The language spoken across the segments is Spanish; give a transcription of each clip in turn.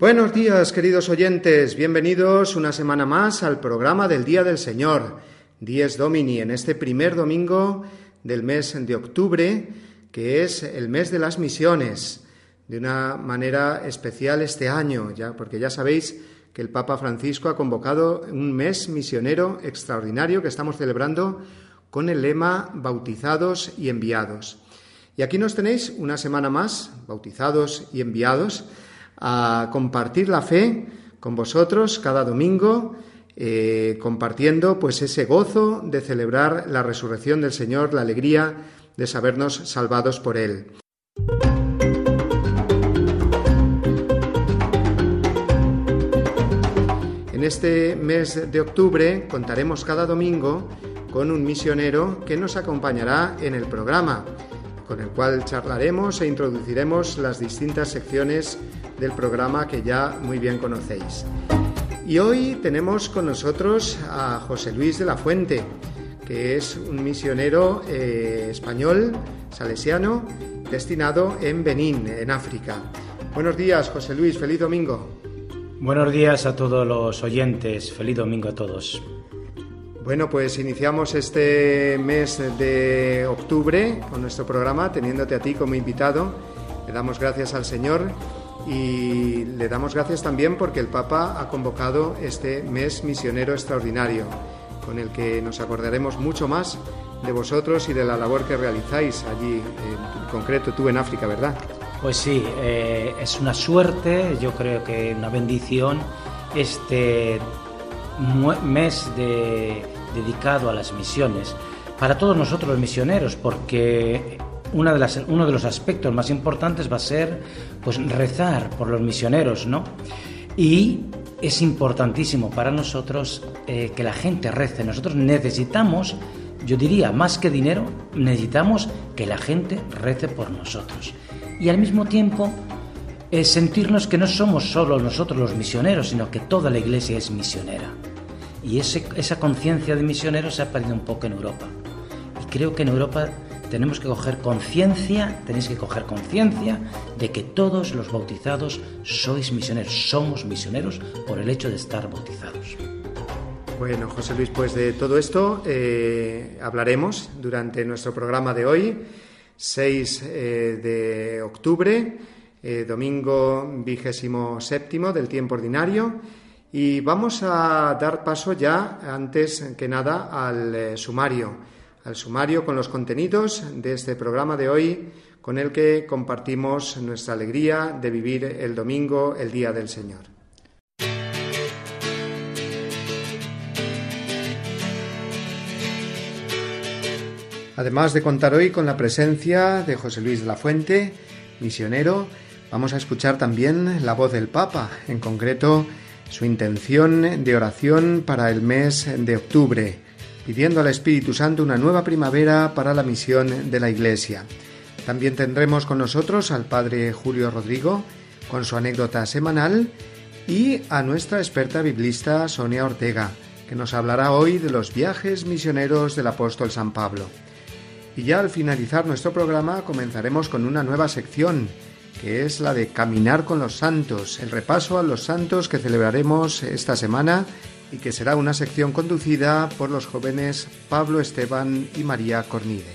Buenos días, queridos oyentes. Bienvenidos una semana más al programa del Día del Señor, Dies Domini, en este primer domingo del mes de octubre, que es el mes de las misiones, de una manera especial este año, ya, porque ya sabéis que el Papa Francisco ha convocado un mes misionero extraordinario que estamos celebrando con el lema Bautizados y enviados. Y aquí nos tenéis una semana más, bautizados y enviados, a compartir la fe con vosotros cada domingo, eh, compartiendo pues ese gozo de celebrar la resurrección del Señor, la alegría de sabernos salvados por Él. En este mes de octubre contaremos cada domingo con un misionero que nos acompañará en el programa, con el cual charlaremos e introduciremos las distintas secciones del programa que ya muy bien conocéis. Y hoy tenemos con nosotros a José Luis de la Fuente, que es un misionero eh, español, salesiano, destinado en Benín, en África. Buenos días, José Luis, feliz domingo. Buenos días a todos los oyentes, feliz domingo a todos. Bueno, pues iniciamos este mes de octubre con nuestro programa, teniéndote a ti como invitado. Le damos gracias al Señor y le damos gracias también porque el Papa ha convocado este mes misionero extraordinario, con el que nos acordaremos mucho más de vosotros y de la labor que realizáis allí, en concreto tú en África, ¿verdad? Pues sí, eh, es una suerte, yo creo que una bendición este mes dedicado a las misiones para todos nosotros los misioneros, porque una de las, uno de los aspectos más importantes va a ser pues rezar por los misioneros, ¿no? Y es importantísimo para nosotros eh, que la gente rece. Nosotros necesitamos, yo diría, más que dinero, necesitamos que la gente rece por nosotros. Y al mismo tiempo, eh, sentirnos que no somos solo nosotros los misioneros, sino que toda la iglesia es misionera. Y esa conciencia de misioneros se ha perdido un poco en Europa. Y creo que en Europa tenemos que coger conciencia, tenéis que coger conciencia de que todos los bautizados sois misioneros, somos misioneros por el hecho de estar bautizados. Bueno, José Luis, pues de todo esto eh, hablaremos durante nuestro programa de hoy, 6 eh, de octubre, eh, domingo vigésimo séptimo del tiempo ordinario, y vamos a dar paso ya, antes que nada, al sumario al sumario con los contenidos de este programa de hoy con el que compartimos nuestra alegría de vivir el domingo, el Día del Señor. Además de contar hoy con la presencia de José Luis de la Fuente, misionero, vamos a escuchar también la voz del Papa, en concreto su intención de oración para el mes de octubre pidiendo al Espíritu Santo una nueva primavera para la misión de la Iglesia. También tendremos con nosotros al Padre Julio Rodrigo con su anécdota semanal y a nuestra experta biblista Sonia Ortega, que nos hablará hoy de los viajes misioneros del apóstol San Pablo. Y ya al finalizar nuestro programa comenzaremos con una nueva sección, que es la de Caminar con los Santos, el repaso a los santos que celebraremos esta semana y que será una sección conducida por los jóvenes Pablo Esteban y María Cornide.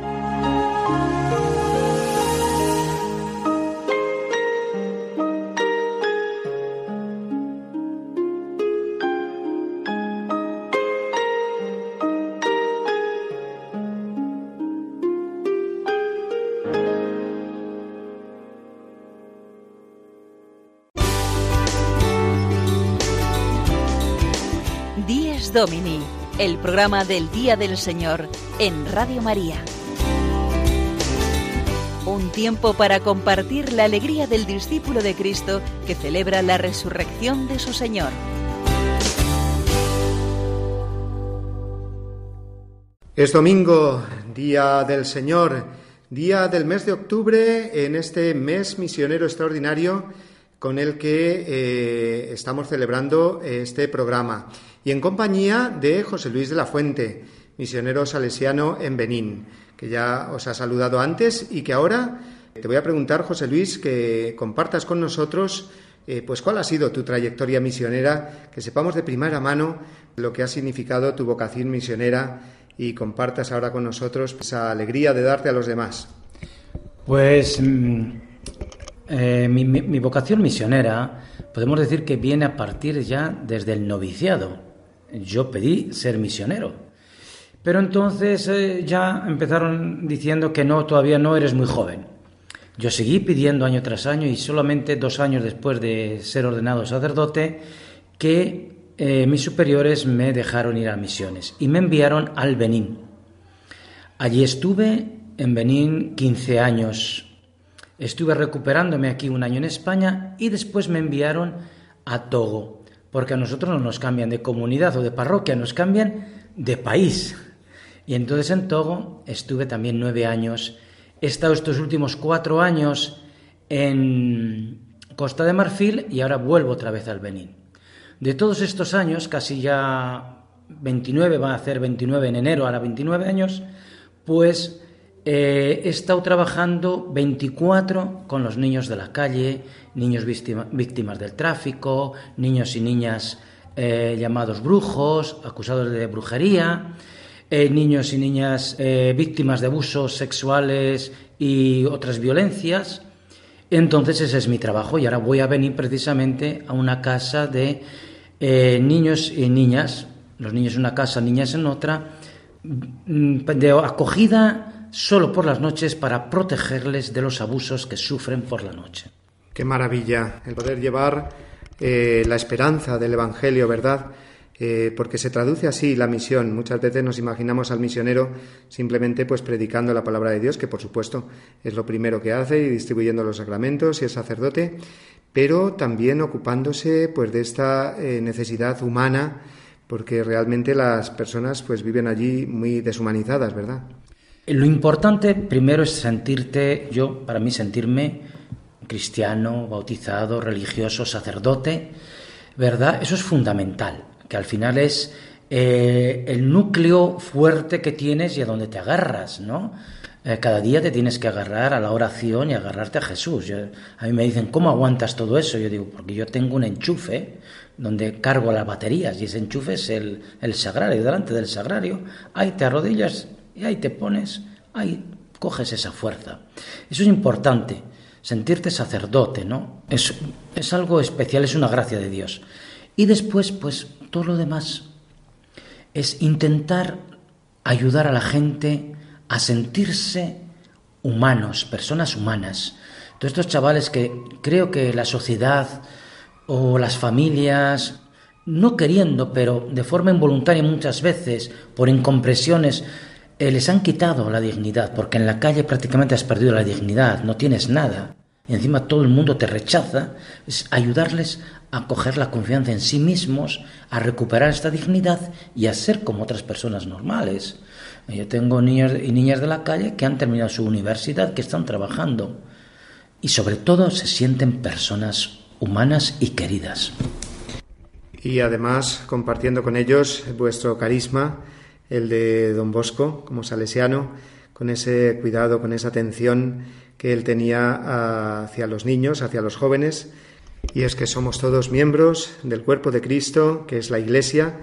Programa del Día del Señor en Radio María. Un tiempo para compartir la alegría del discípulo de Cristo que celebra la resurrección de su Señor. Es domingo, Día del Señor, día del mes de octubre, en este mes misionero extraordinario con el que eh, estamos celebrando este programa y en compañía de José Luis de la Fuente, misionero salesiano en Benín, que ya os ha saludado antes y que ahora te voy a preguntar, José Luis, que compartas con nosotros eh, pues cuál ha sido tu trayectoria misionera, que sepamos de primera mano lo que ha significado tu vocación misionera y compartas ahora con nosotros esa alegría de darte a los demás. Pues mm, eh, mi vocación misionera podemos decir que viene a partir ya desde el noviciado yo pedí ser misionero. Pero entonces eh, ya empezaron diciendo que no, todavía no eres muy joven. Yo seguí pidiendo año tras año y solamente dos años después de ser ordenado sacerdote que eh, mis superiores me dejaron ir a misiones y me enviaron al Benín. Allí estuve en Benín 15 años. Estuve recuperándome aquí un año en España y después me enviaron a Togo porque a nosotros no nos cambian de comunidad o de parroquia, nos cambian de país. Y entonces en Togo estuve también nueve años. He estado estos últimos cuatro años en Costa de Marfil y ahora vuelvo otra vez al Benín. De todos estos años, casi ya 29, va a hacer 29 en enero, ahora 29 años, pues eh, he estado trabajando 24 con los niños de la calle, niños víctimas del tráfico, niños y niñas eh, llamados brujos, acusados de brujería, eh, niños y niñas víctimas de abusos sexuales y otras violencias. Entonces ese es mi trabajo y ahora voy a venir precisamente a una casa de niños y niñas, los niños en una casa, niñas en otra, mm, de acogida solo por las noches para protegerles de los abusos que sufren por la noche. Qué maravilla el poder llevar eh, la esperanza del Evangelio, ¿verdad? Eh, porque se traduce así la misión. Muchas veces nos imaginamos al misionero simplemente pues predicando la palabra de Dios, que por supuesto es lo primero que hace y distribuyendo los sacramentos y es sacerdote, pero también ocupándose pues de esta eh, necesidad humana, porque realmente las personas pues viven allí muy deshumanizadas, ¿verdad? Lo importante primero es sentirte, yo para mí sentirme cristiano, bautizado, religioso, sacerdote, ¿verdad? Eso es fundamental, que al final es eh, el núcleo fuerte que tienes y a donde te agarras, ¿no? Eh, cada día te tienes que agarrar a la oración y agarrarte a Jesús. a mí me dicen, ¿cómo aguantas todo eso? Yo digo, porque yo tengo un enchufe donde cargo las baterías y ese enchufe es el, el sagrario, delante del sagrario. Ahí te arrodillas y ahí te pones, ahí coges esa fuerza. Eso es importante, sentirte sacerdote, ¿no? Es, es algo especial, es una gracia de Dios. Y después, pues, todo lo demás es intentar ayudar a la gente a sentirse humanos, personas humanas. Todos estos chavales que creo que la sociedad o las familias no queriendo, pero de forma involuntaria muchas veces, por incompresiones, eh, les han quitado la dignidad, porque en la calle prácticamente has perdido la dignidad, no tienes nada. Y encima todo el mundo te rechaza, es ayudarles a coger la confianza en sí mismos, a recuperar esta dignidad y a ser como otras personas normales. Yo tengo niños y niñas de la calle que han terminado su universidad, que están trabajando y sobre todo se sienten personas humanas y queridas. Y además compartiendo con ellos vuestro carisma, el de don Bosco como salesiano, con ese cuidado, con esa atención que él tenía hacia los niños, hacia los jóvenes. Y es que somos todos miembros del cuerpo de Cristo, que es la Iglesia,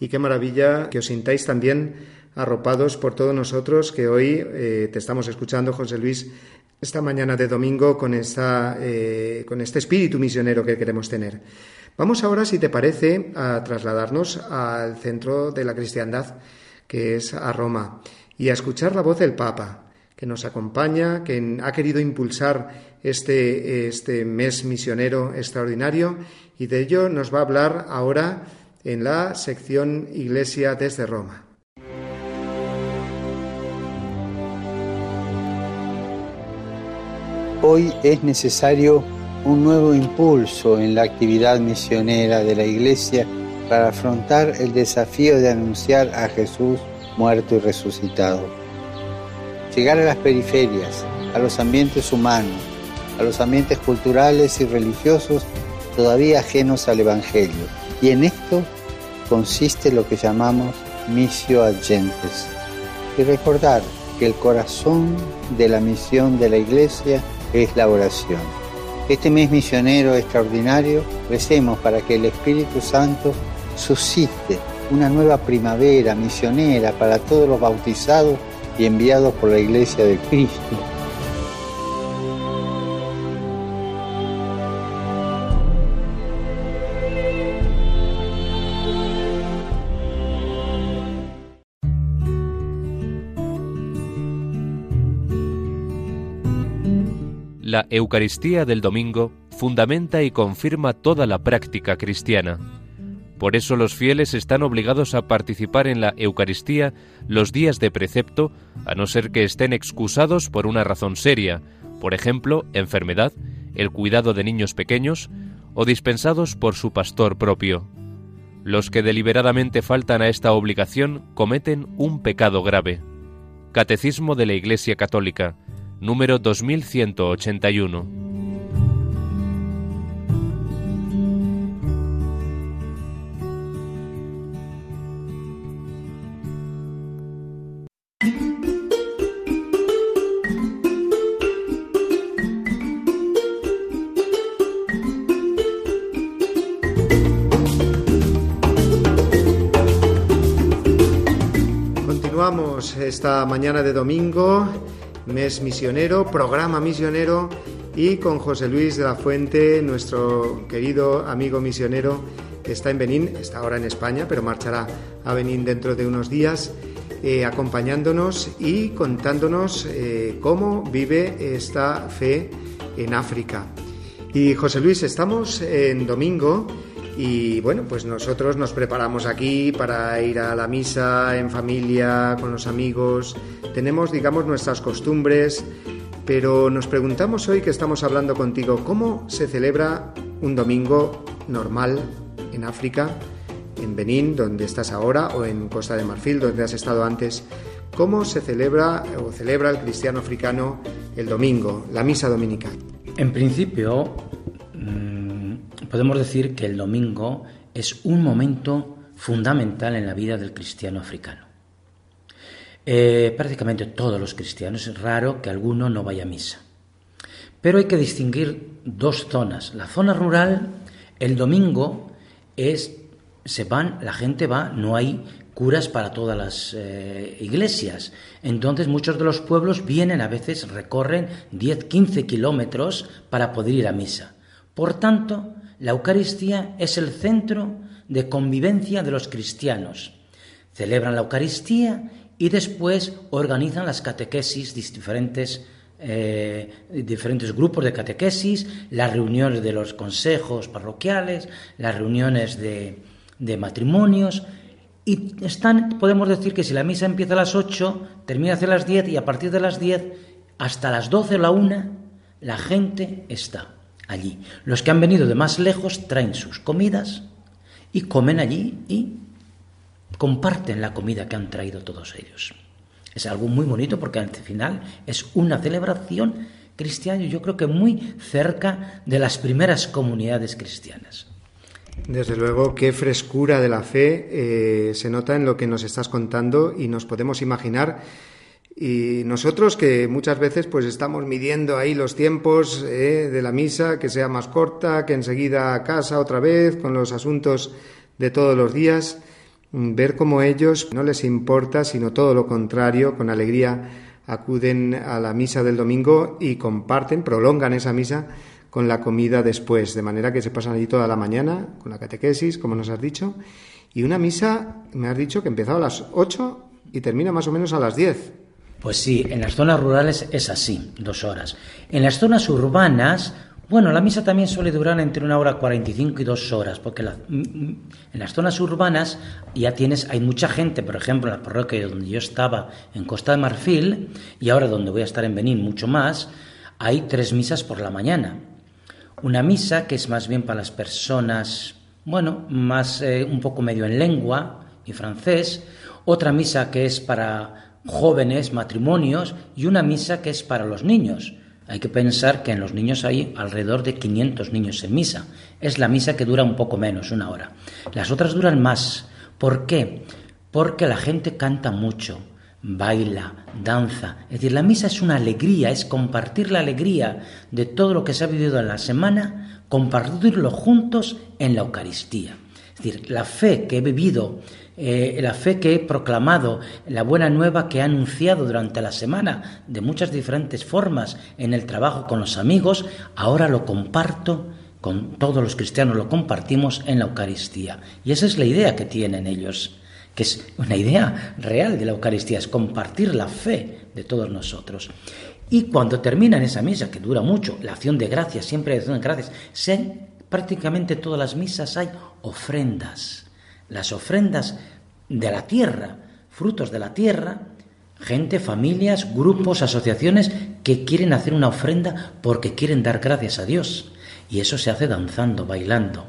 y qué maravilla que os sintáis también arropados por todos nosotros que hoy eh, te estamos escuchando, José Luis, esta mañana de domingo con, eh, con este espíritu misionero que queremos tener. Vamos ahora, si te parece, a trasladarnos al centro de la cristiandad, que es a Roma, y a escuchar la voz del Papa, que nos acompaña, que ha querido impulsar este, este mes misionero extraordinario, y de ello nos va a hablar ahora en la sección Iglesia desde Roma. Hoy es necesario un nuevo impulso en la actividad misionera de la Iglesia para afrontar el desafío de anunciar a Jesús muerto y resucitado. Llegar a las periferias, a los ambientes humanos, a los ambientes culturales y religiosos todavía ajenos al Evangelio. Y en esto consiste lo que llamamos misio agentes. Y recordar que el corazón de la misión de la Iglesia es la oración. Este mes misionero extraordinario, recemos para que el Espíritu Santo suscite una nueva primavera misionera para todos los bautizados y enviados por la Iglesia de Cristo La Eucaristía del domingo fundamenta y confirma toda la práctica cristiana. Por eso los fieles están obligados a participar en la Eucaristía los días de precepto, a no ser que estén excusados por una razón seria, por ejemplo, enfermedad, el cuidado de niños pequeños o dispensados por su pastor propio. Los que deliberadamente faltan a esta obligación cometen un pecado grave. Catecismo de la Iglesia Católica, número 2181. Esta mañana de domingo mes misionero, programa misionero y con José Luis de la Fuente, nuestro querido amigo misionero que está en Benín, está ahora en España, pero marchará a Benín dentro de unos días, eh, acompañándonos y contándonos eh, cómo vive esta fe en África. Y José Luis, estamos en domingo y bueno, pues nosotros nos preparamos aquí para ir a la misa en familia, con los amigos. Tenemos, digamos, nuestras costumbres, pero nos preguntamos hoy que estamos hablando contigo, ¿cómo se celebra un domingo normal en África, en Benín, donde estás ahora, o en Costa de Marfil, donde has estado antes? ¿Cómo se celebra o celebra el cristiano africano el domingo, la misa dominical? En principio, podemos decir que el domingo es un momento fundamental en la vida del cristiano africano. Eh, prácticamente todos los cristianos, es raro que alguno no vaya a misa. Pero hay que distinguir dos zonas. La zona rural, el domingo, es, se van, la gente va, no hay curas para todas las eh, iglesias. Entonces muchos de los pueblos vienen, a veces recorren 10, 15 kilómetros para poder ir a misa. Por tanto, la Eucaristía es el centro de convivencia de los cristianos. Celebran la Eucaristía y después organizan las catequesis, diferentes, eh, diferentes grupos de catequesis, las reuniones de los consejos parroquiales, las reuniones de, de matrimonios, y están, podemos decir que si la misa empieza a las 8, termina hacia las 10 y a partir de las 10 hasta las 12 o la 1, la gente está allí. Los que han venido de más lejos traen sus comidas y comen allí y comparten la comida que han traído todos ellos. Es algo muy bonito porque al final es una celebración cristiana, yo creo que muy cerca de las primeras comunidades cristianas. Desde luego, qué frescura de la fe eh, se nota en lo que nos estás contando y nos podemos imaginar. Y nosotros que muchas veces pues estamos midiendo ahí los tiempos eh, de la misa, que sea más corta, que enseguida a casa otra vez, con los asuntos de todos los días, mm, ver cómo ellos no les importa, sino todo lo contrario, con alegría acuden a la misa del domingo y comparten, prolongan esa misa con la comida después, de manera que se pasan allí toda la mañana con la catequesis, como nos has dicho, y una misa, me has dicho que empezaba a las 8 y termina más o menos a las 10. Pues sí, en las zonas rurales es así, dos horas. En las zonas urbanas, bueno, la misa también suele durar entre una hora 45 y dos horas, porque en las zonas urbanas ya tienes, hay mucha gente, por ejemplo, en la parroquia donde yo estaba en Costa de Marfil, y ahora donde voy a estar en Benín mucho más, hay tres misas por la mañana. Una misa que es más bien para las personas, bueno, más eh, un poco medio en lengua y francés, otra misa que es para jóvenes, matrimonios, y una misa que es para los niños. Hay que pensar que en los niños hay alrededor de 500 niños en misa. Es la misa que dura un poco menos, una hora. Las otras duran más. ¿Por qué? Porque la gente canta mucho, baila, danza. Es decir, la misa es una alegría, es compartir la alegría de todo lo que se ha vivido en la semana, compartirlo juntos en la Eucaristía. Es decir, la fe que he vivido, eh, la fe que he proclamado, la buena nueva que he anunciado durante la semana de muchas diferentes formas en el trabajo con los amigos, ahora lo comparto con todos los cristianos, lo compartimos en la Eucaristía. Y esa es la idea que tienen ellos que es una idea real de la Eucaristía, es compartir la fe de todos nosotros. Y cuando termina en esa misa, que dura mucho, la acción de gracias, siempre hay acción de gracias, en prácticamente todas las misas hay ofrendas. Las ofrendas de la tierra, frutos de la tierra, gente, familias, grupos, asociaciones que quieren hacer una ofrenda porque quieren dar gracias a Dios. Y eso se hace danzando, bailando,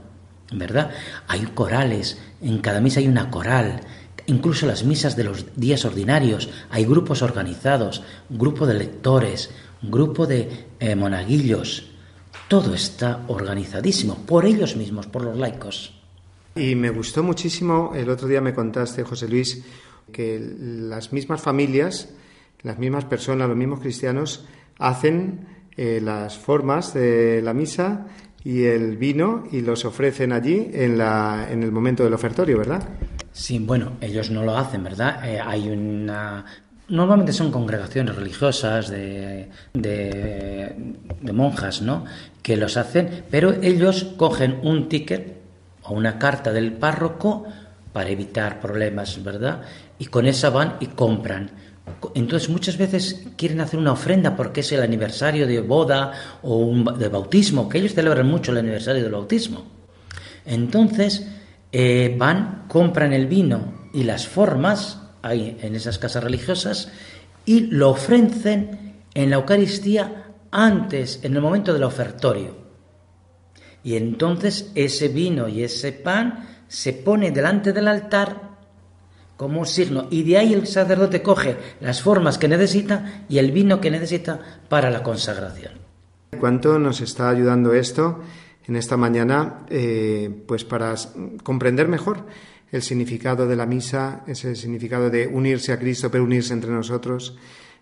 ¿verdad? Hay corales, en cada misa hay una coral, incluso las misas de los días ordinarios, hay grupos organizados, grupo de lectores, grupo de eh, monaguillos. Todo está organizadísimo por ellos mismos, por los laicos. Y me gustó muchísimo, el otro día me contaste, José Luis, que las mismas familias, las mismas personas, los mismos cristianos, hacen eh, las formas de la misa y el vino y los ofrecen allí en, la, en el momento del ofertorio, ¿verdad? Sí, bueno, ellos no lo hacen, ¿verdad? Eh, hay una... Normalmente son congregaciones religiosas de, de, monjas, ¿no? Que los hacen, pero ellos cogen un ticket o una carta del párroco para evitar problemas, ¿verdad? Y con esa van y compran. Entonces muchas veces quieren hacer una ofrenda porque es el aniversario de boda o un, de bautismo, que ellos celebran mucho el aniversario del bautismo. Entonces eh, van, compran el vino y las formas ahí en esas casas religiosas y lo ofrecen en la Eucaristía antes, en el momento del ofertorio. Y entonces ese vino y ese pan se pone delante del altar como un signo y de ahí el sacerdote coge las formas que necesita y el vino que necesita para la consagración. ¿Cuánto nos está ayudando esto? en esta mañana, eh, pues para comprender mejor el significado de la misa, ese significado de unirse a Cristo, pero unirse entre nosotros,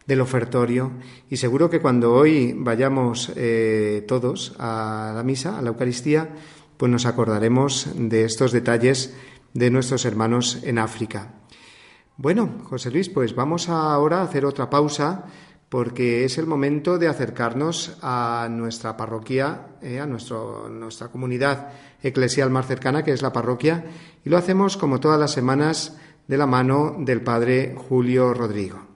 del ofertorio. Y seguro que cuando hoy vayamos eh, todos a la misa, a la Eucaristía, pues nos acordaremos de estos detalles de nuestros hermanos en África. Bueno, José Luis, pues vamos ahora a hacer otra pausa porque es el momento de acercarnos a nuestra parroquia, eh, a nuestro, nuestra comunidad eclesial más cercana, que es la parroquia, y lo hacemos como todas las semanas de la mano del Padre Julio Rodrigo.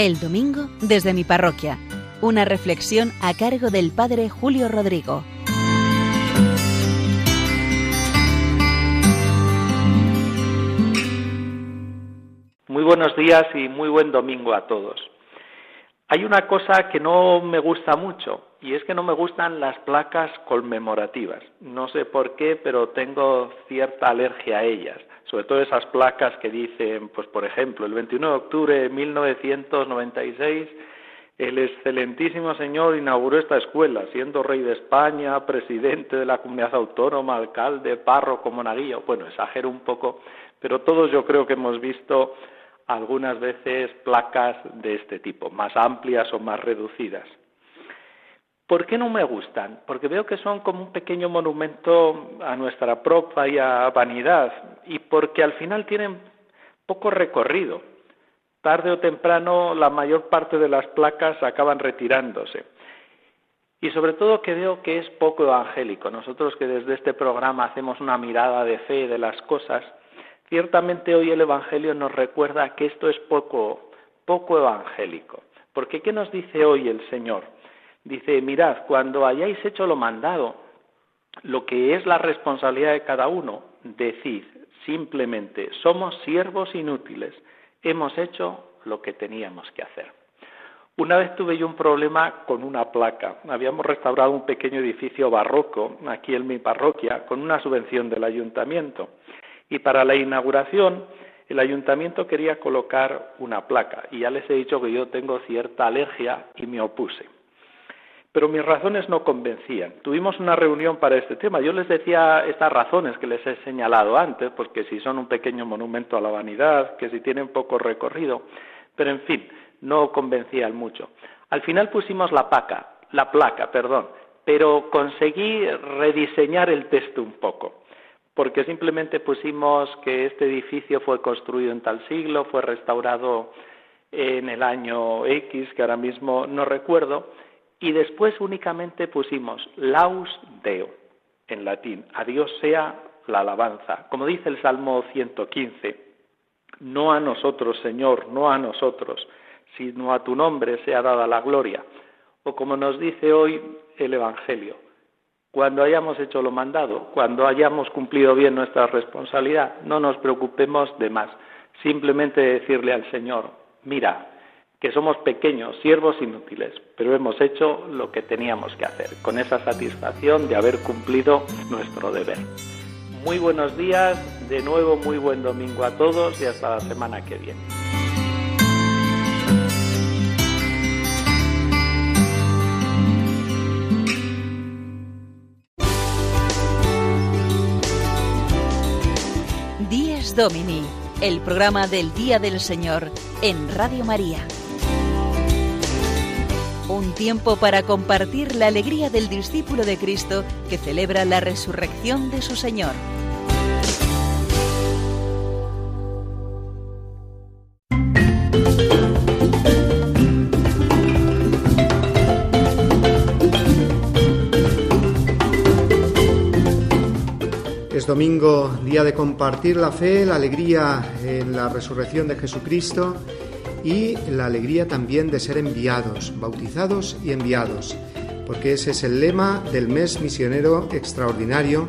El domingo desde mi parroquia, Una reflexión a cargo del Padre Julio Rodrigo. Muy buenos días y muy buen domingo a todos. Hay una cosa que no me gusta mucho y es que no me gustan las placas conmemorativas. No sé por qué, pero tengo cierta alergia a ellas. Sobre todo esas placas que dicen, pues por ejemplo, el 21 de octubre de 1996 el excelentísimo señor inauguró esta escuela, siendo rey de España, presidente de la comunidad autónoma, alcalde, párroco, monaguillo. Bueno, exagero un poco, pero todos yo creo que hemos visto algunas veces placas de este tipo, más amplias o más reducidas. ¿Por qué no me gustan? Porque veo que son como un pequeño monumento a nuestra propia vanidad y porque al final tienen poco recorrido. Tarde o temprano la mayor parte de las placas acaban retirándose. Y sobre todo que veo que es poco evangélico. Nosotros que desde este programa hacemos una mirada de fe de las cosas, Ciertamente hoy el Evangelio nos recuerda que esto es poco, poco evangélico. Porque ¿qué nos dice hoy el Señor? Dice, mirad, cuando hayáis hecho lo mandado, lo que es la responsabilidad de cada uno, decid simplemente, somos siervos inútiles, hemos hecho lo que teníamos que hacer. Una vez tuve yo un problema con una placa. Habíamos restaurado un pequeño edificio barroco aquí en mi parroquia con una subvención del ayuntamiento. Y para la inauguración, el ayuntamiento quería colocar una placa y ya les he dicho que yo tengo cierta alergia y me opuse. Pero mis razones no convencían. Tuvimos una reunión para este tema. Yo les decía estas razones que les he señalado antes, porque si son un pequeño monumento a la vanidad, que si tienen poco recorrido, pero en fin, no convencían mucho. Al final pusimos la placa, la placa, perdón, pero conseguí rediseñar el texto un poco porque simplemente pusimos que este edificio fue construido en tal siglo, fue restaurado en el año X, que ahora mismo no recuerdo, y después únicamente pusimos laus deo en latín, a Dios sea la alabanza. Como dice el Salmo 115, no a nosotros, Señor, no a nosotros, sino a tu nombre sea dada la gloria. O como nos dice hoy el Evangelio, cuando hayamos hecho lo mandado, cuando hayamos cumplido bien nuestra responsabilidad, no nos preocupemos de más. Simplemente decirle al Señor, mira, que somos pequeños, siervos inútiles, pero hemos hecho lo que teníamos que hacer, con esa satisfacción de haber cumplido nuestro deber. Muy buenos días, de nuevo muy buen domingo a todos y hasta la semana que viene. Domini, el programa del Día del Señor en Radio María. Un tiempo para compartir la alegría del discípulo de Cristo que celebra la resurrección de su Señor. domingo, día de compartir la fe, la alegría en la resurrección de Jesucristo y la alegría también de ser enviados, bautizados y enviados, porque ese es el lema del mes misionero extraordinario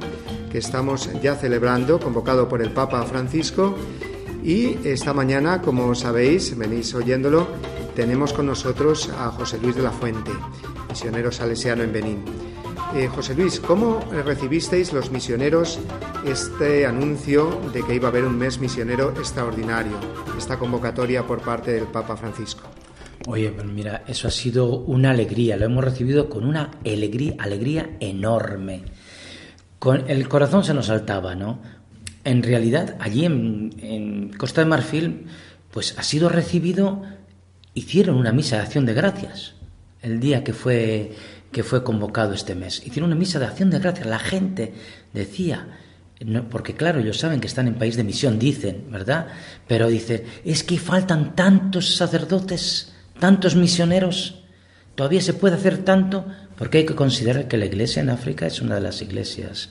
que estamos ya celebrando, convocado por el Papa Francisco. Y esta mañana, como sabéis, venís oyéndolo, tenemos con nosotros a José Luis de la Fuente, misionero salesiano en Benín. Eh, José Luis, ¿cómo recibisteis los misioneros este anuncio de que iba a haber un mes misionero extraordinario, esta convocatoria por parte del Papa Francisco? Oye, pues mira, eso ha sido una alegría, lo hemos recibido con una alegría, alegría enorme. Con el corazón se nos saltaba, ¿no? En realidad, allí en, en Costa de Marfil, pues ha sido recibido, hicieron una misa de acción de gracias el día que fue que fue convocado este mes. Hicieron una misa de acción de gracias. La gente decía, porque claro, ellos saben que están en país de misión, dicen, ¿verdad? Pero dicen, es que faltan tantos sacerdotes, tantos misioneros, todavía se puede hacer tanto, porque hay que considerar que la iglesia en África es una de las iglesias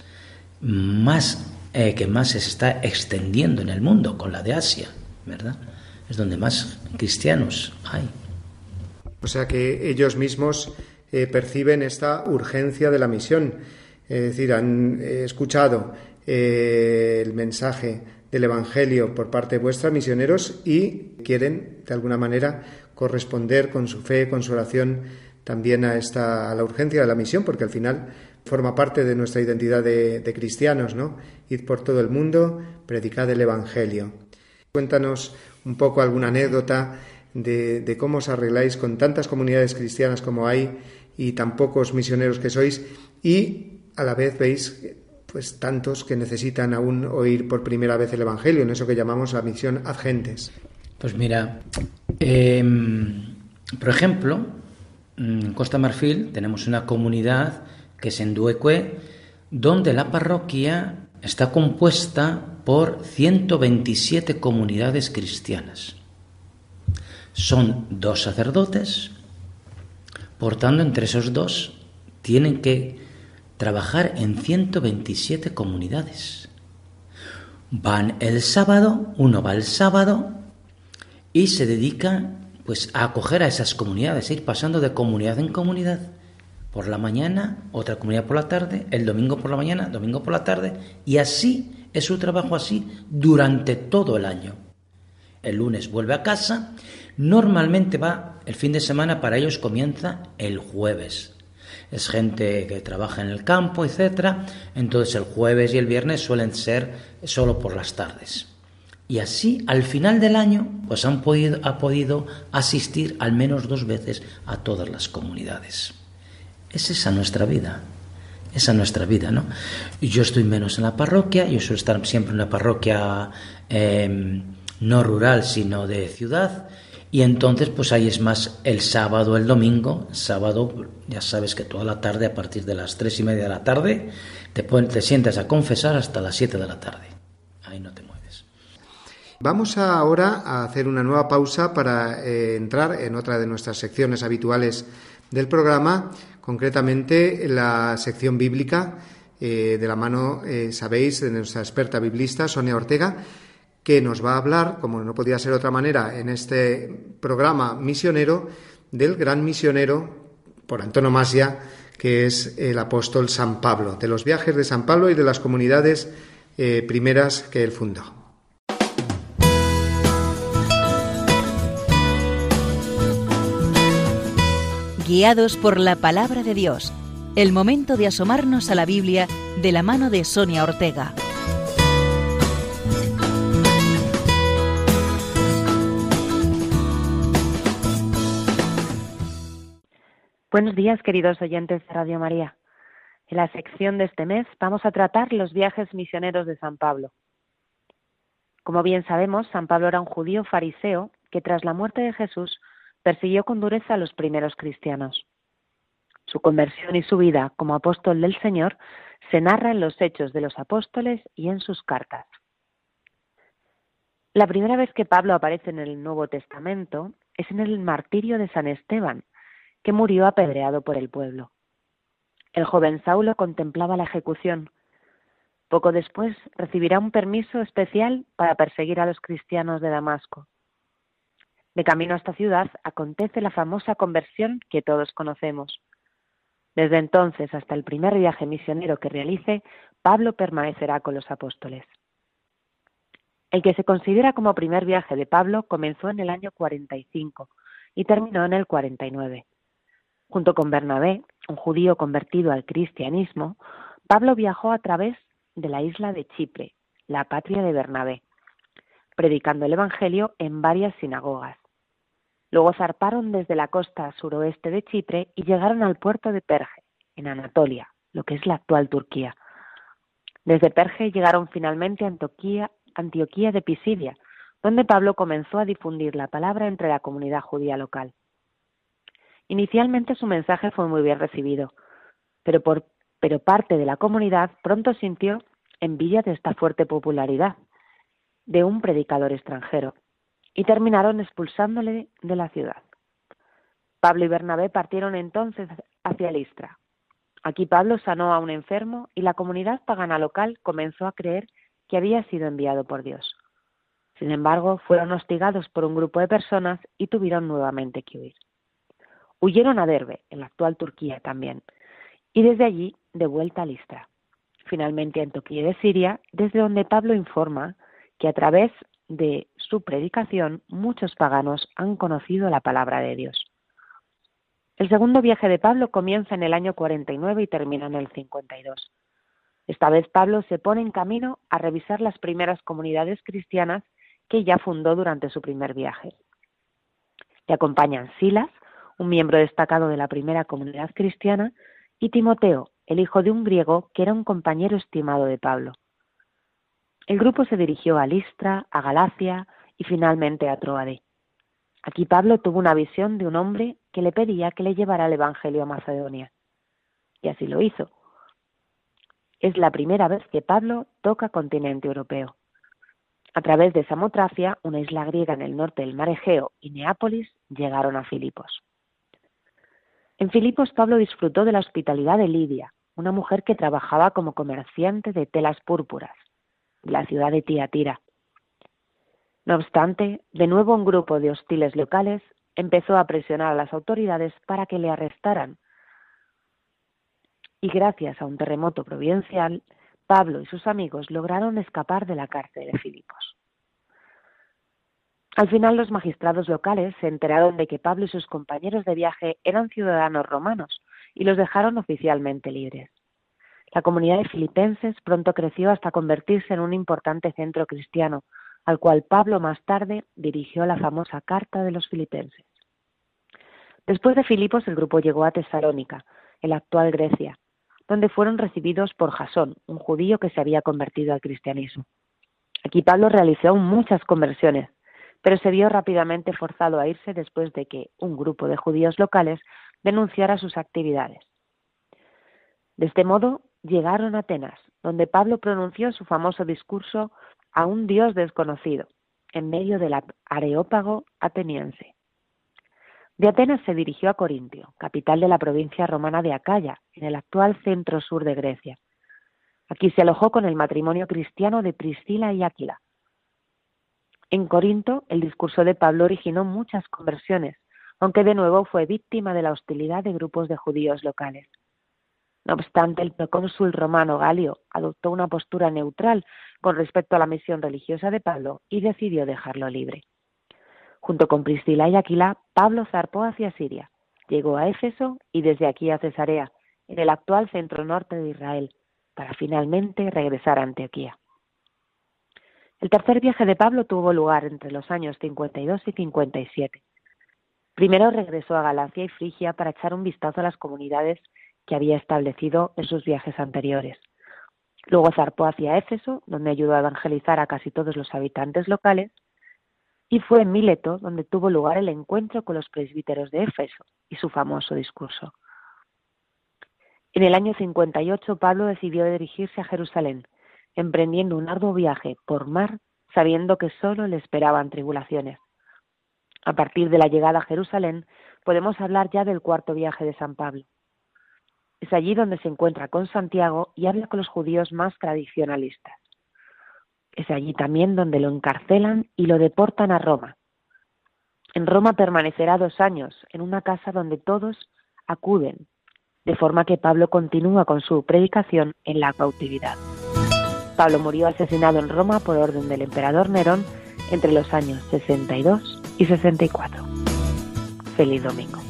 más eh, que más se está extendiendo en el mundo, con la de Asia, ¿verdad? Es donde más cristianos hay. O sea que ellos mismos eh, perciben esta urgencia de la misión. Es decir, han eh, escuchado eh, el mensaje del Evangelio por parte vuestra, misioneros, y quieren, de alguna manera, corresponder con su fe, con su oración, también a, esta, a la urgencia de la misión, porque al final forma parte de nuestra identidad de, de cristianos, ¿no? Id por todo el mundo, predicad el Evangelio. Cuéntanos un poco alguna anécdota de, cómo os arregláis con tantas comunidades cristianas como hay y tan pocos misioneros que sois y a la vez veis pues tantos que necesitan aún oír por primera vez el Evangelio, en eso que llamamos la misión ad gentes. Pues mira, em, por ejemplo, en Costa Marfil tenemos una comunidad que es en Duecue, donde la parroquia está compuesta por 127 comunidades cristianas. Son dos sacerdotes, por tanto, entre esos dos tienen que trabajar en 127 comunidades. Van el sábado, uno va el sábado y se dedica pues a acoger a esas comunidades, a ir pasando de comunidad en comunidad. Por la mañana, otra comunidad por la tarde, el domingo por la mañana, domingo por la tarde, y así es su trabajo así durante todo el año. El lunes vuelve a casa Normalmente va el fin de semana, para ellos comienza el jueves. Es gente que trabaja en el campo, etcétera. Entonces el jueves y el viernes suelen ser solo por las tardes. Y así, al final del año, pues han podido, ha podido asistir al menos dos veces a todas las comunidades. Es esa nuestra vida. Esa nuestra vida, ¿no? Yo estoy menos en la parroquia, yo suelo estar siempre en una parroquia em, no rural, sino de ciudad, y entonces, pues ahí es más el sábado, el domingo. Sábado, ya sabes que toda la tarde, a partir de las tres y media de la tarde, te, te sientas a confesar hasta las siete de la tarde. Ahí no te mueves. Vamos ahora a hacer una nueva pausa para eh, entrar en otra de nuestras secciones habituales del programa, concretamente la sección bíblica, eh, de la mano, eh, sabéis, de nuestra experta biblista, Sonia Ortega que nos va a hablar, como no podía ser de otra manera, en este programa misionero, del gran misionero por antonomasia, que es el apóstol San Pablo, de los viajes de San Pablo y de las comunidades eh, primeras que él fundó. Guiados por la palabra de Dios, el momento de asomarnos a la Biblia de la mano de Sonia Ortega. Buenos días, queridos oyentes de Radio María. En la sección de este mes vamos a tratar los viajes misioneros de San Pablo. Como bien sabemos, San Pablo era un judío fariseo que tras la muerte de Jesús persiguió con dureza a los primeros cristianos. Su conversión y su vida como apóstol del Señor se narra en los hechos de los apóstoles y en sus cartas. La primera vez que Pablo aparece en el Nuevo Testamento es en el martirio de San Esteban, que murió apedreado por el pueblo. El joven Saulo contemplaba la ejecución. Poco después recibirá un permiso especial para perseguir a los cristianos de Damasco. De camino a esta ciudad acontece la famosa conversión que todos conocemos. Desde entonces hasta el primer viaje misionero que realice, Pablo permanecerá con los apóstoles. El que se considera como primer viaje de Pablo comenzó en el año 45 y terminó en el 49. Junto con Bernabé, un judío convertido al cristianismo, Pablo viajó a través de la isla de Chipre, la patria de Bernabé, predicando el Evangelio en varias sinagogas. Luego zarparon desde la costa suroeste de Chipre y llegaron al puerto de Perge, en Anatolia, lo que es la actual Turquía. Desde Perge llegaron finalmente a Antioquía, Antioquía de Pisidia, donde Pablo comenzó a difundir la palabra entre la comunidad judía local. Inicialmente su mensaje fue muy bien recibido, pero, parte de la comunidad pronto sintió envidia de esta fuerte popularidad de un predicador extranjero y terminaron expulsándole de la ciudad. Pablo y Bernabé partieron entonces hacia Listra. Aquí Pablo sanó a un enfermo y la comunidad pagana local comenzó a creer que había sido enviado por Dios. Sin embargo, fueron hostigados por un grupo de personas y tuvieron nuevamente que huir. Huyeron a Derbe, en la actual Turquía también, y desde allí de vuelta a Listra. Finalmente a Antioquía de Siria, desde donde Pablo informa que a través de su predicación muchos paganos han conocido la palabra de Dios. El segundo viaje de Pablo comienza en el año 49 y termina en el 52. Esta vez Pablo se pone en camino a revisar las primeras comunidades cristianas que ya fundó durante su primer viaje. Le acompañan Silas, un miembro destacado de la primera comunidad cristiana, y Timoteo, el hijo de un griego que era un compañero estimado de Pablo. El grupo se dirigió a Listra, a Galacia y finalmente a Troade. Aquí Pablo tuvo una visión de un hombre que le pedía que le llevara el Evangelio a Macedonia. Y así lo hizo. Es la primera vez que Pablo toca continente europeo. A través de Samotracia, una isla griega en el norte del mar Egeo, y Neápolis, llegaron a Filipos. En Filipos Pablo disfrutó de la hospitalidad de Lidia, una mujer que trabajaba como comerciante de telas púrpuras la ciudad de Tiatira. No obstante, de nuevo un grupo de hostiles locales empezó a presionar a las autoridades para que le arrestaran. Y gracias a un terremoto providencial, Pablo y sus amigos lograron escapar de la cárcel de Filipos. Al final los magistrados locales se enteraron de que Pablo y sus compañeros de viaje eran ciudadanos romanos y los dejaron oficialmente libres. La comunidad de filipenses pronto creció hasta convertirse en un importante centro cristiano, al cual Pablo más tarde dirigió la famosa Carta de los Filipenses. Después de Filipos, el grupo llegó a Tesalónica, en la actual Grecia, donde fueron recibidos por Jasón, un judío que se había convertido al cristianismo. Aquí Pablo realizó muchas conversiones, pero se vio rápidamente forzado a irse después de que un grupo de judíos locales denunciara sus actividades. De este modo, llegaron a Atenas, donde Pablo pronunció su famoso discurso a un dios desconocido, en medio del areópago ateniense. De Atenas se dirigió a Corintio, capital de la provincia romana de Acaya, en el actual centro sur de Grecia. Aquí se alojó con el matrimonio cristiano de Priscila y Áquila. En Corinto, el discurso de Pablo originó muchas conversiones, aunque de nuevo fue víctima de la hostilidad de grupos de judíos locales. No obstante, el procónsul romano Galio adoptó una postura neutral con respecto a la misión religiosa de Pablo y decidió dejarlo libre. Junto con Priscila y Aquila, Pablo zarpó hacia Siria, llegó a Éfeso y desde aquí a Cesarea, en el actual centro norte de Israel, para finalmente regresar a Antioquía. El tercer viaje de Pablo tuvo lugar entre los años 52 y 57. Primero regresó a Galacia y Frigia para echar un vistazo a las comunidades que había establecido en sus viajes anteriores. Luego zarpó hacia Éfeso, donde ayudó a evangelizar a casi todos los habitantes locales, y fue en Mileto donde tuvo lugar el encuentro con los presbíteros de Éfeso y su famoso discurso. En el año 58 Pablo decidió dirigirse a Jerusalén, emprendiendo un arduo viaje por mar, sabiendo que solo le esperaban tribulaciones. A partir de la llegada a Jerusalén podemos hablar ya del cuarto viaje de San Pablo. Es allí donde se encuentra con Santiago y habla con los judíos más tradicionalistas. Es allí también donde lo encarcelan y lo deportan a Roma. En Roma permanecerá dos años, en una casa donde todos acuden, de forma que Pablo continúa con su predicación en la cautividad. Pablo murió asesinado en Roma por orden del emperador Nerón entre los años 62 y 64. Feliz domingo.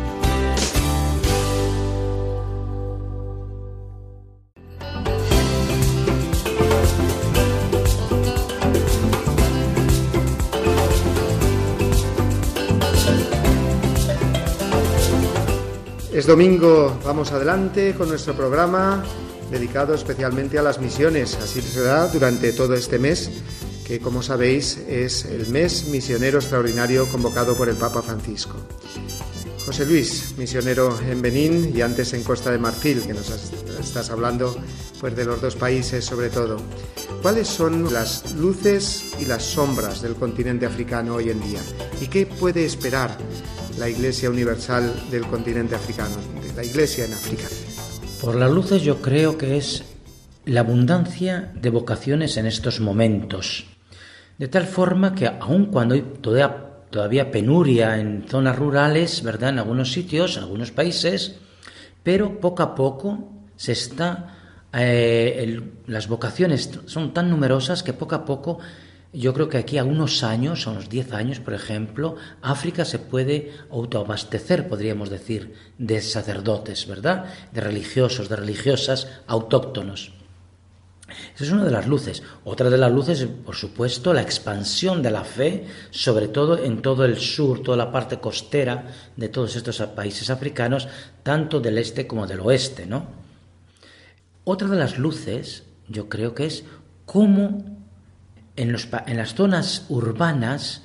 Es domingo, vamos adelante con nuestro programa dedicado especialmente a las misiones. Así será durante todo este mes, que como sabéis es el mes misionero extraordinario convocado por el Papa Francisco. José Luis, misionero en Benín y antes en Costa de Marfil, que nos estás hablando pues de los dos países sobre todo. ¿Cuáles son las luces y las sombras del continente africano hoy en día? ¿Y qué puede esperar la Iglesia Universal del continente africano, la Iglesia en África? Por las luces yo creo que es la abundancia de vocaciones en estos momentos. De tal forma que aun cuando hay todavía, todavía penuria en zonas rurales, ¿verdad? En algunos sitios, en algunos países, pero poco a poco se está... Eh, las vocaciones son tan numerosas que poco a poco yo creo que aquí a unos años, a unos 10 años, por ejemplo, África se puede autoabastecer, podríamos decir, de sacerdotes, ¿verdad? De religiosos, de religiosas autóctonos. Esa es una de las luces. Otra de las luces, por supuesto, la expansión de la fe, sobre todo en todo el sur, toda la parte costera de todos estos países africanos, tanto del este como del oeste, ¿no? Otra de las luces, yo creo que es cómo en, las zonas urbanas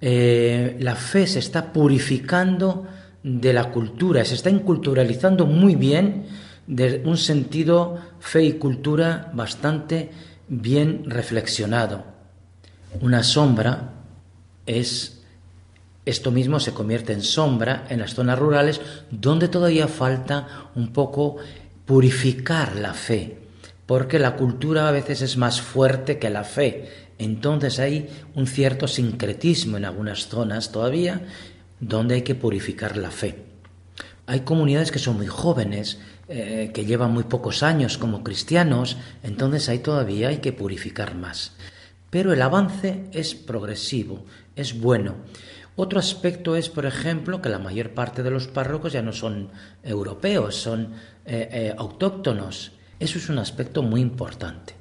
eh, la fe se está purificando de la cultura, se está inculturalizando muy bien de un sentido fe y cultura bastante bien reflexionado. Una sombra es esto mismo se convierte en sombra en las zonas rurales donde todavía falta un poco purificar la fe, porque la cultura a veces es más fuerte que la fe entonces hay un cierto sincretismo en algunas zonas todavía donde hay que purificar la fe. Hay comunidades que son muy jóvenes, eh, que llevan muy pocos años como cristianos, entonces ahí todavía hay que purificar más. Pero el avance es progresivo, es bueno. Otro aspecto es, por ejemplo, que la mayor parte de los párrocos ya no son europeos, son eh, eh, autóctonos. Eso es un aspecto muy importante.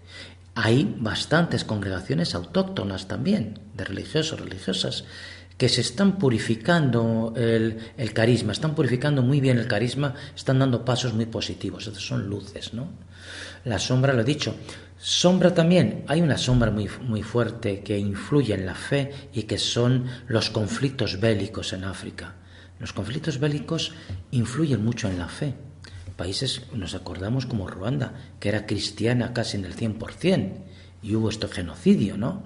Hay bastantes congregaciones autóctonas también, de religiosos, religiosas, que se están purificando el, carisma, están purificando muy bien el carisma, están dando pasos muy positivos. Esas son luces, ¿no? La sombra, lo he dicho. Sombra también, hay una sombra muy, muy fuerte que influye en la fe y que son los conflictos bélicos en África. Los conflictos bélicos influyen mucho en la fe países, nos acordamos como Ruanda, que era cristiana casi en el 100%, y hubo este genocidio, ¿no?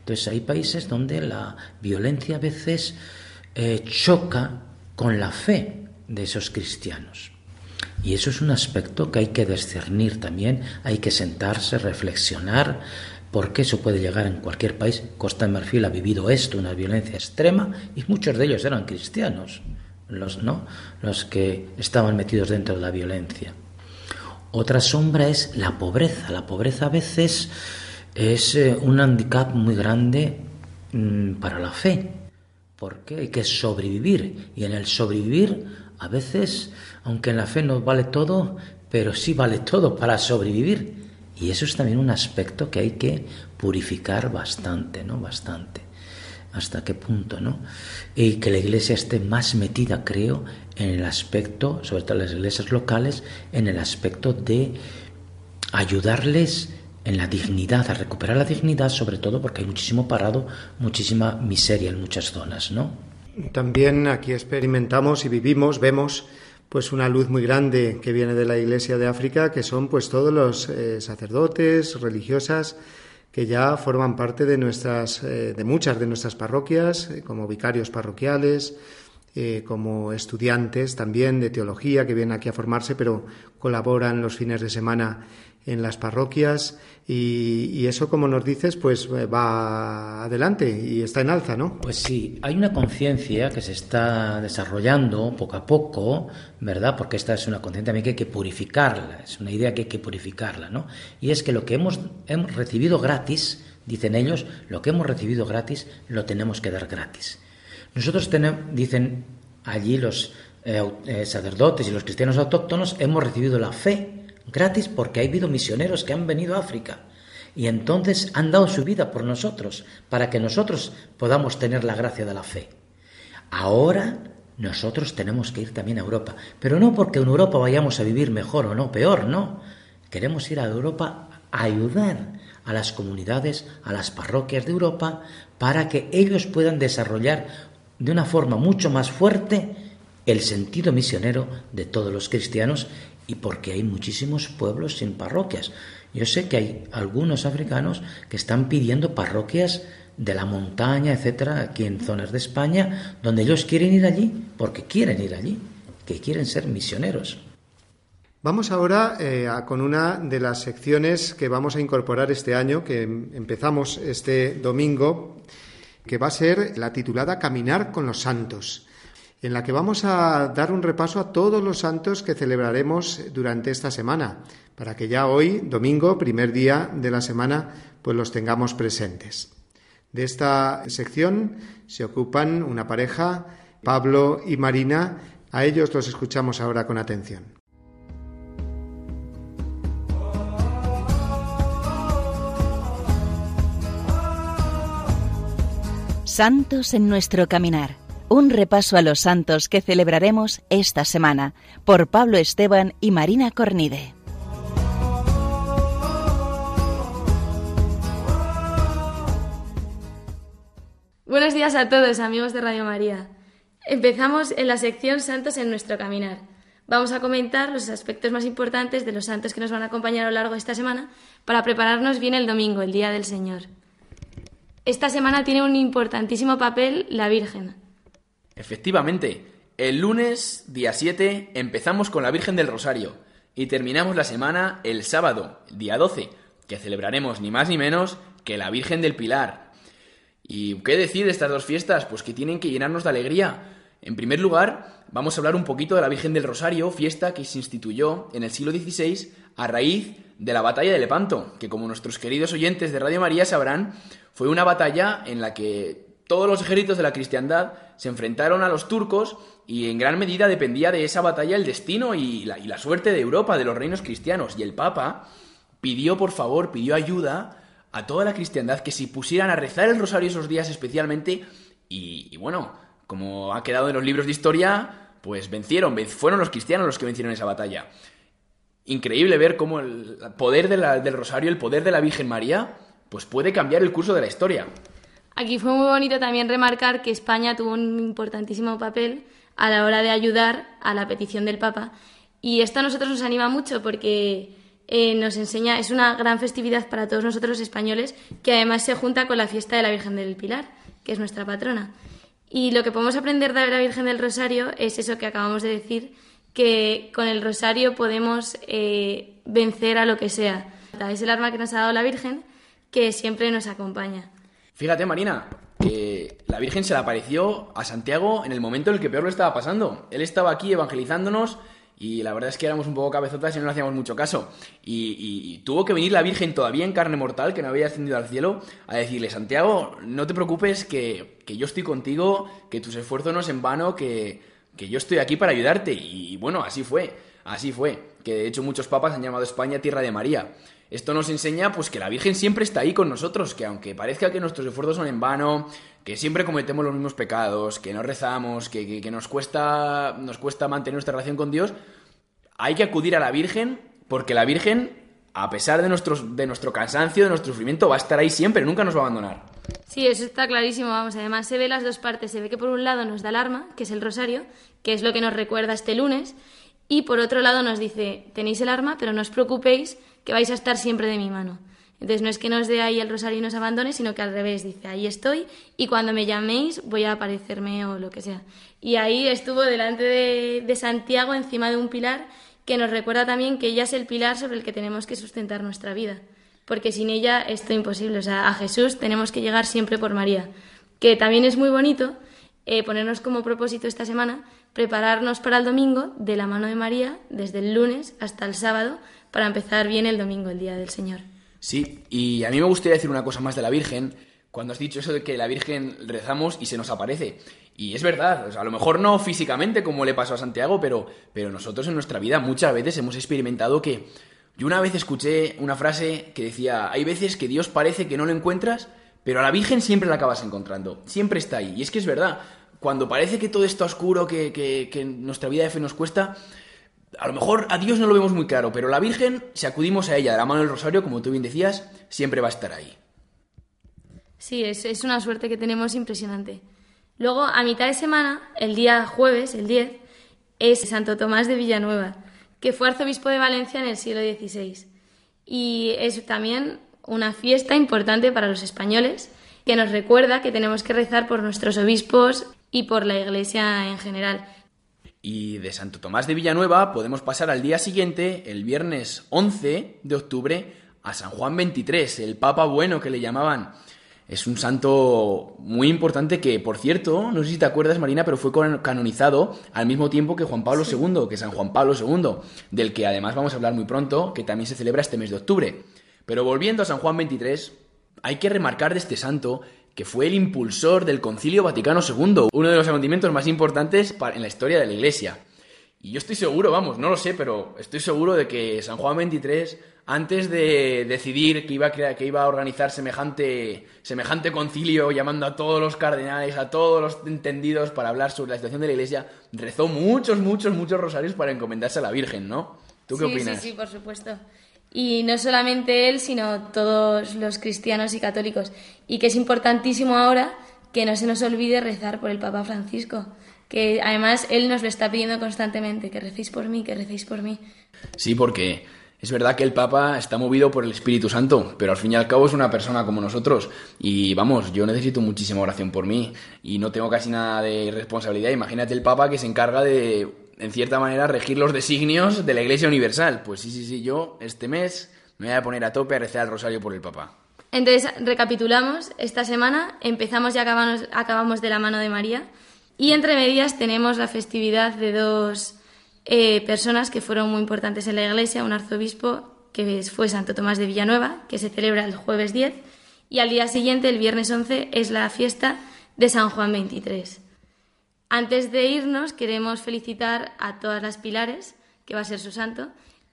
Entonces hay países donde la violencia a veces eh, choca con la fe de esos cristianos. Y eso es un aspecto que hay que discernir también, hay que sentarse, reflexionar, porque eso puede llegar en cualquier país. Costa de Marfil ha vivido esto, una violencia extrema, y muchos de ellos eran cristianos los, ¿no? los que estaban metidos dentro de la violencia. Otra sombra es la pobreza. La pobreza a veces es eh, un handicap muy grande mm, para la fe, porque hay que sobrevivir. Y en el sobrevivir, a veces, aunque en la fe no vale todo, pero sí vale todo para sobrevivir. Y eso es también un aspecto que hay que purificar bastante, ¿no? Bastante hasta qué punto, ¿no? Y que la Iglesia esté más metida, creo, en el aspecto, sobre todo las iglesias locales, en el aspecto de ayudarles en la dignidad, a recuperar la dignidad, sobre todo porque hay muchísimo parado, muchísima miseria en muchas zonas, ¿no? También aquí experimentamos y vivimos, vemos pues una luz muy grande que viene de la Iglesia de África, que son pues todos los eh, sacerdotes, religiosas, que ya forman parte de nuestras, eh, de muchas de nuestras parroquias, eh, como vicarios parroquiales, como estudiantes también de teología que vienen aquí a formarse, pero colaboran los fines de semana en las parroquias y, eso, como nos dices, pues eh, va adelante y está en alza, ¿no? Pues sí, hay una conciencia que se está desarrollando poco a poco, ¿verdad? Porque esta es una conciencia que hay que purificarla, es una idea que hay que purificarla, ¿no? Y es que lo que hemos, hemos recibido gratis, dicen ellos, lo que hemos recibido gratis lo tenemos que dar gratis. Nosotros tenemos, dicen allí los eh, eh, sacerdotes y los cristianos autóctonos, hemos recibido la fe gratis porque ha habido misioneros que han venido a África y entonces han dado su vida por nosotros para que nosotros podamos tener la gracia de la fe. Ahora nosotros tenemos que ir también a Europa, pero no porque en Europa vayamos a vivir mejor o no, peor, no. Queremos ir a Europa a ayudar a las comunidades, a las parroquias de Europa, para que ellos puedan desarrollar de una forma mucho más fuerte el sentido misionero de todos los cristianos y porque hay muchísimos pueblos sin parroquias. Yo sé que hay algunos africanos que están pidiendo parroquias de la montaña, etcétera, aquí en zonas de España, donde ellos quieren ir allí, porque quieren ir allí, que quieren ser misioneros. Vamos ahora eh, con una de las secciones que vamos a incorporar este año, que empezamos este domingo, que va a ser la titulada Caminar con los Santos en la que vamos a dar un repaso a todos los santos que celebraremos durante esta semana, para que ya hoy, domingo, primer día de la semana, pues los tengamos presentes. De esta sección se ocupan una pareja, Pablo y Marina. A ellos los escuchamos ahora con atención. Santos en nuestro caminar un repaso a los santos que celebraremos esta semana por Pablo Esteban y Marina Cornide. Buenos días a todos, amigos de Radio María. Empezamos en la sección Santos en nuestro caminar. Vamos a comentar los aspectos más importantes de los santos que nos van a acompañar a lo largo de esta semana para prepararnos bien el domingo, el Día del Señor. Esta semana tiene un importantísimo papel la Virgen, Efectivamente, el lunes, día 7, empezamos con la Virgen del Rosario y terminamos la semana el sábado, día 12, que celebraremos ni más ni menos que la Virgen del Pilar. ¿Y qué decir de estas dos fiestas? Pues que tienen que llenarnos de alegría. En primer lugar, vamos a hablar un poquito de la Virgen del Rosario, fiesta que se instituyó en el siglo XVI a raíz de la batalla de Lepanto, que como nuestros queridos oyentes de Radio María sabrán, fue una batalla en la que todos los ejércitos de la cristiandad se enfrentaron a los turcos y en gran medida dependía de esa batalla el destino y la, suerte de Europa, de los reinos cristianos. Y el Papa pidió, por favor, pidió ayuda a toda la cristiandad que se pusieran a rezar el rosario esos días especialmente y, bueno, como ha quedado en los libros de historia, pues vencieron, fueron los cristianos los que vencieron esa batalla. Increíble ver cómo el poder del rosario, el poder de la Virgen María, pues puede cambiar el curso de la historia. Aquí fue muy bonito también remarcar que España tuvo un importantísimo papel a la hora de ayudar a la petición del Papa. Y esto a nosotros nos anima mucho porque eh, nos enseña, es una gran festividad para todos nosotros españoles, que además se junta con la fiesta de la Virgen del Pilar, que es nuestra patrona. Y lo que podemos aprender de la Virgen del Rosario es eso que acabamos de decir, que con el Rosario podemos eh, vencer a lo que sea. Es el arma que nos ha dado la Virgen que siempre nos acompaña. Fíjate, Marina, que la Virgen se le apareció a Santiago en el momento en el que peor lo estaba pasando. Él estaba aquí evangelizándonos y la verdad es que éramos un poco cabezotas y no le hacíamos mucho caso. Y, tuvo que venir la Virgen todavía en carne mortal, que no había ascendido al cielo, a decirle, Santiago, no te preocupes, que, yo estoy contigo, que tus esfuerzos no es en vano, que, que yo estoy aquí para ayudarte. Y bueno, así fue. Así fue, que de hecho muchos papas han llamado a España tierra de María. Esto nos enseña pues que la Virgen siempre está ahí con nosotros, que aunque parezca que nuestros esfuerzos son en vano, que siempre cometemos los mismos pecados, que no rezamos, que, que, nos, cuesta, nos cuesta mantener nuestra relación con Dios, hay que acudir a la Virgen porque la Virgen, a pesar de, nuestros, de nuestro cansancio, de nuestro sufrimiento, va a estar ahí siempre, nunca nos va a abandonar. Sí, eso está clarísimo, vamos. Además, se ve las dos partes. Se ve que por un lado nos da el arma, que es el rosario, que es lo que nos recuerda este lunes, y por otro lado nos dice, tenéis el arma, pero no os preocupéis, que vais a estar siempre de mi mano. Entonces no es que nos dé ahí el rosario y nos abandone, sino que al revés, dice, ahí estoy y cuando me llaméis voy a aparecerme o lo que sea. Y ahí estuvo delante de, Santiago, encima de un pilar, que nos recuerda también que ella es el pilar sobre el que tenemos que sustentar nuestra vida, porque sin ella esto es imposible. O sea, a Jesús tenemos que llegar siempre por María, que también es muy bonito eh, ponernos como propósito esta semana prepararnos para el domingo de la mano de María desde el lunes hasta el sábado para empezar bien el domingo, el día del Señor. Sí, y a mí me gustaría decir una cosa más de la Virgen, cuando has dicho eso de que la Virgen rezamos y se nos aparece. Y es verdad, a lo mejor no físicamente como le pasó a Santiago, pero, pero nosotros en nuestra vida muchas veces hemos experimentado que... Yo una vez escuché una frase que decía, hay veces que Dios parece que no lo encuentras, pero a la Virgen siempre la acabas encontrando, siempre está ahí. Y es que es verdad, cuando parece que todo está oscuro, que, que nuestra vida de fe nos cuesta, a lo mejor a Dios no lo vemos muy claro, pero la Virgen, si acudimos a ella de la mano del rosario, como tú bien decías, siempre va a estar ahí. Sí, es, es una suerte que tenemos impresionante. Luego, a mitad de semana, el día jueves, el 10, es Santo Tomás de Villanueva, que fue arzobispo de Valencia en el siglo XVI. Y es también una fiesta importante para los españoles, que nos recuerda que tenemos que rezar por nuestros obispos y por la Iglesia en general. Y de Santo Tomás de Villanueva podemos pasar al día siguiente, el viernes 11 de octubre, a San Juan 23, el Papa Bueno que le llamaban. Es un santo muy importante que, por cierto, no sé si te acuerdas, Marina, pero fue canonizado al mismo tiempo que Juan Pablo II, que San Juan Pablo II, del que además vamos a hablar muy pronto, que también se celebra este mes de octubre. Pero volviendo a San Juan 23, hay que remarcar de este santo que fue el impulsor del Concilio Vaticano II, uno de los acontecimientos más importantes en la historia de la Iglesia. Y yo estoy seguro, vamos, no lo sé, pero estoy seguro de que San Juan XXIII, antes de decidir que iba a, que iba a organizar semejante, semejante concilio, llamando a todos los cardenales, a todos los entendidos para hablar sobre la situación de la Iglesia, rezó muchos, muchos, muchos rosarios para encomendarse a la Virgen, ¿no? ¿Tú qué opinas? Sí, sí, por supuesto. Y no solamente él, sino todos los cristianos y católicos. Y que es importantísimo ahora que no se nos olvide rezar por el Papa Francisco, que además él nos lo está pidiendo constantemente, que recéis por mí, que recéis por mí. Sí, porque es verdad que el Papa está movido por el Espíritu Santo, pero al fin y al cabo es una persona como nosotros. Y vamos, yo necesito muchísima oración por mí y no tengo casi nada de responsabilidad. Imagínate el Papa que se encarga de en cierta manera, regir los designios de la Iglesia Universal. Pues sí, sí, sí, yo este mes me voy a poner a tope a rezar el rosario por el Papa. Entonces, recapitulamos, esta semana empezamos y acabamos, acabamos de la mano de María y entre medias tenemos la festividad de dos eh, personas que fueron muy importantes en la Iglesia, un arzobispo que fue Santo Tomás de Villanueva, que se celebra el jueves 10, y al día siguiente, el viernes 11, es la fiesta de San Juan 23. Antes de irnos, queremos felicitar a todas las pilares, que va a ser su santo,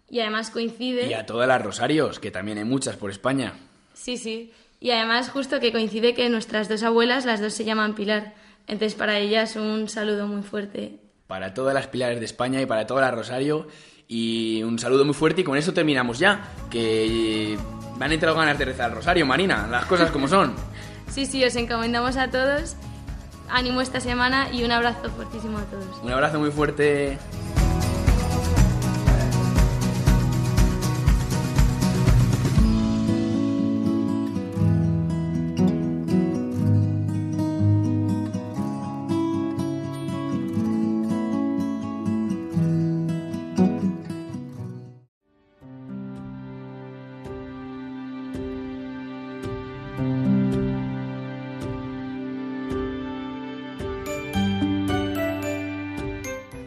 y además coincide... Y a todas las rosarios, que también hay muchas por España. Sí, sí. Y además justo que coincide que nuestras dos abuelas, las dos se llaman Pilar. Entonces para ellas un saludo muy fuerte. Para todas las Pilares de España y para todas las Rosario. Y un saludo muy fuerte y con eso terminamos ya. Que me han entrado ganas de rezar el Rosario, Marina. Las cosas como son. sí, sí, os encomendamos a todos ánimo esta semana y un abrazo fuertísimo a todos. Un abrazo muy fuerte.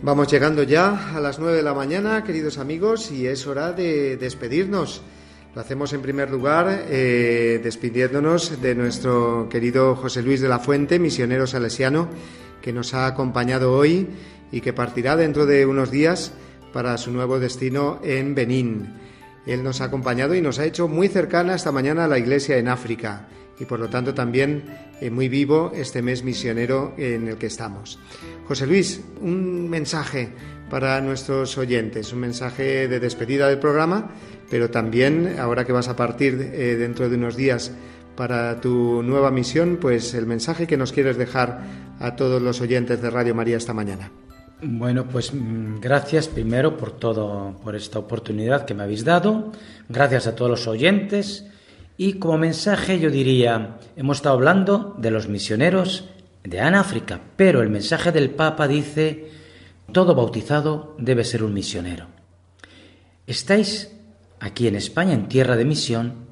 Vamos llegando ya a las 9 de la mañana, queridos amigos, y es hora de despedirnos. Lo hacemos en primer lugar eh, despidiéndonos de nuestro querido José Luis de la Fuente, misionero salesiano, que nos ha acompañado hoy y que partirá dentro de unos días para su nuevo destino en Benín. Él nos ha acompañado y nos ha hecho muy cercana esta mañana a la iglesia en África y por lo tanto también eh, muy vivo este mes misionero en el que estamos. José Luis, un mensaje para nuestros oyentes, un mensaje de despedida del programa, pero también ahora que vas a partir eh, dentro de unos días para tu nueva misión, pues el mensaje que nos quieres dejar a todos los oyentes de Radio María esta mañana. Bueno, pues mm, gracias primero por todo, por esta oportunidad que me habéis dado. Gracias a todos los oyentes. Y como mensaje yo diría, hemos estado hablando de los misioneros de África, pero el mensaje del Papa dice, todo bautizado debe ser un misionero. Estáis aquí en España en tierra de misión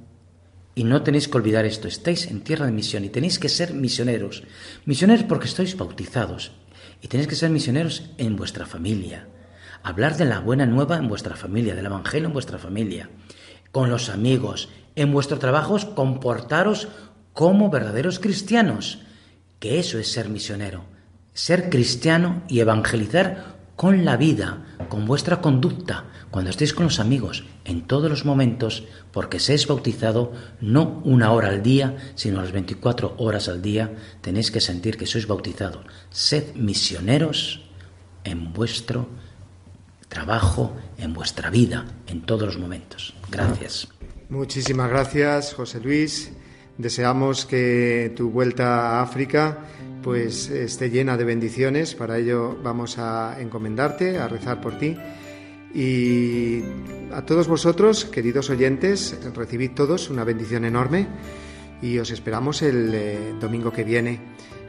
y no tenéis que olvidar esto, estáis en tierra de misión y tenéis que ser misioneros. Misioneros porque estáis bautizados y tenéis que ser misioneros en vuestra familia. Hablar de la buena nueva en vuestra familia, del Evangelio en vuestra familia, con los amigos, en vuestro trabajo comportaros como verdaderos cristianos, que eso es ser misionero, ser cristiano y evangelizar con la vida, con vuestra conducta, cuando estéis con los amigos, en todos los momentos, porque seáis bautizado no una hora al día, sino las 24 horas al día, tenéis que sentir que sois bautizados. Sed misioneros en vuestro trabajo, en vuestra vida, en todos los momentos. Gracias. Muchísimas gracias, José Luis. Deseamos que tu vuelta a África pues esté llena de bendiciones. Para ello vamos a encomendarte, a rezar por ti. Y a todos vosotros, queridos oyentes, recibid todos una bendición enorme y os esperamos el eh, domingo que viene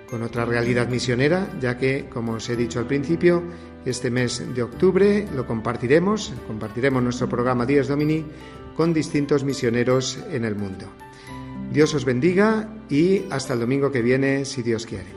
con otra realidad misionera, ya que, como os he dicho al principio, este mes de octubre lo compartiremos, compartiremos nuestro programa Días Domini con distintos misioneros en el mundo. Dios os bendiga y hasta el domingo que viene, si Dios quiere.